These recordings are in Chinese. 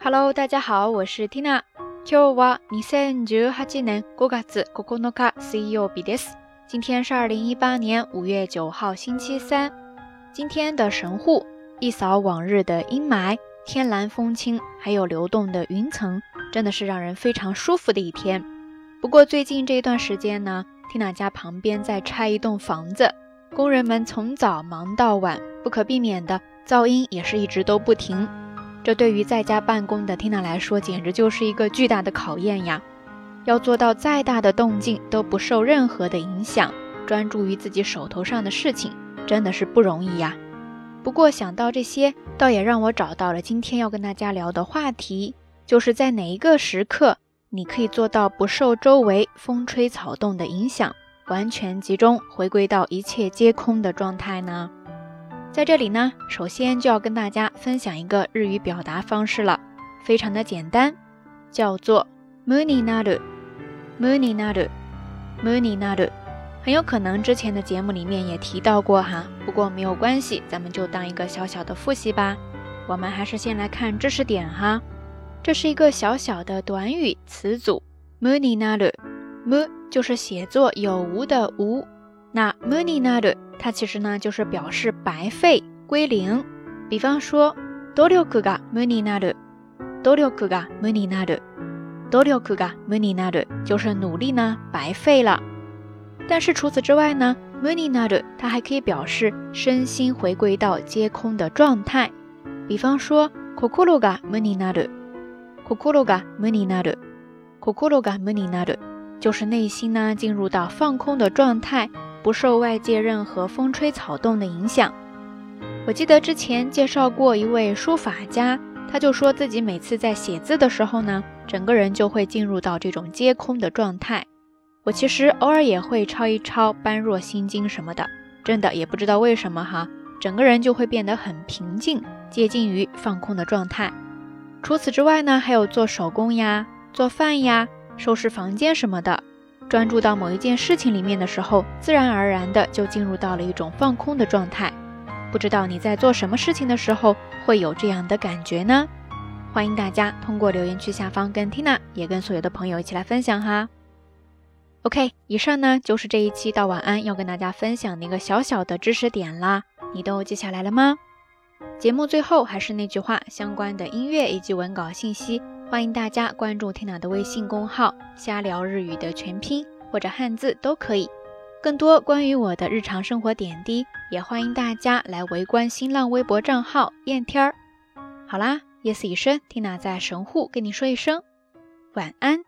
Hello，大家好，我是 Tina。今日は二千十八年五月九日水曜日です。今天是二零一八年五月九号星期三。今天的神户，一扫往日的阴霾，天蓝风轻，还有流动的云层，真的是让人非常舒服的一天。不过最近这一段时间呢，Tina 家旁边在拆一栋房子，工人们从早忙到晚，不可避免的噪音也是一直都不停。 这对于在家办公的 Tina 来说，简直就是一个巨大的考验呀！要做到再大的动静都不受任何的影响，专注于自己手头上的事情，真的是不容易呀。不过想到这些，倒也让我找到了今天要跟大家聊的话题，就是在哪一个时刻，你可以做到不受周围风吹草动的影响，完全集中，回归到一切皆空的状态呢？在这里呢，首先就要跟大家分享一个日语表达方式了，非常的简单，叫做 “muni naru”。Moony Nadu，Moony Nadu，很有可能之前的节目里面也提到过哈，不过没有关系，咱们就当一个小小的复习吧。我们还是先来看知识点哈，这是一个小小的短语词组，Moony Nadu，Mo 就是写作有无的无，那 Moony Nadu 它其实呢就是表示白费归零。比方说，努力が無になる，努力が無になる。努力が無になる就是努力呢白费了。但是除此之外呢，無になる它还可以表示身心回归到皆空的状态。比方说，心が無になる，心が無になる，心が無になる就是内心呢进入到放空的状态， 不受外界任何风吹草动的影响。我记得之前介绍过一位书法家，他就说自己每次在写字的时候呢。整个人就会进入到这种皆空的状态。我其实偶尔也会抄一抄《般若心经》什么的，真的也不知道为什么哈，整个人就会变得很平静，接近于放空的状态。除此之外呢，还有做手工呀、做饭呀、收拾房间什么的，专注到某一件事情里面的时候，自然而然的就进入到了一种放空的状态。不知道你在做什么事情的时候会有这样的感觉呢？欢迎大家通过留言区下方跟 Tina 也跟所有的朋友一起来分享哈。OK，以上呢就是这一期到晚安要跟大家分享的一个小小的知识点啦，你都记下来了吗？节目最后还是那句话，相关的音乐以及文稿信息，欢迎大家关注天娜的微信公号“瞎聊日语”的全拼或者汉字都可以。更多关于我的日常生活点滴，也欢迎大家来围观新浪微博账号“燕天儿”。好啦。夜色已深缇娜在神户跟你说一声晚安。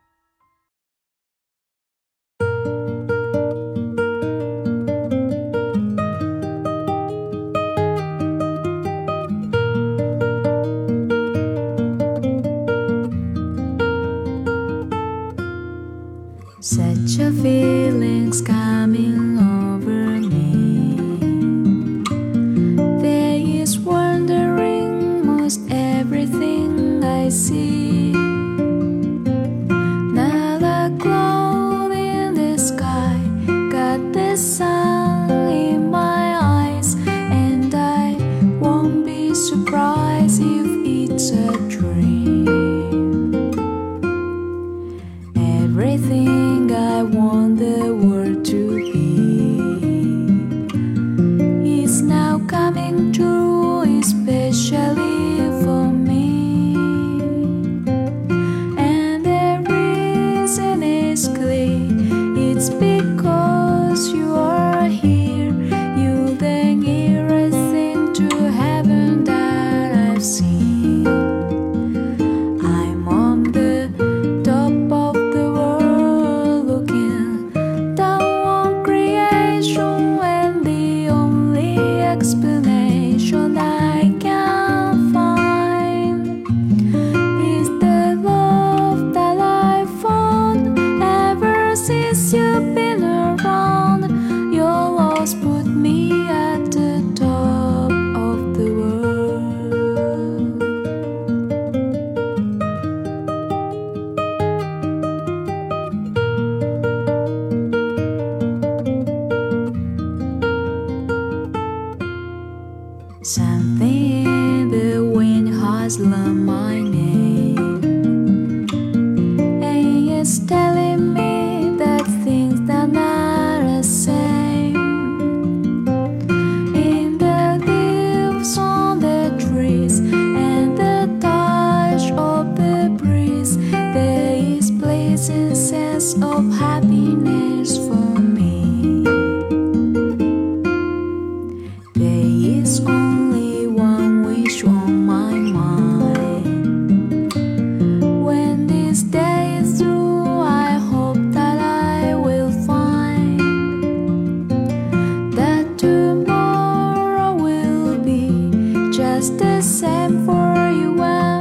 of happiness for me. There is only one wish on my mind. When this day is through, I hope that I will find that tomorrow will be just the same for you. and.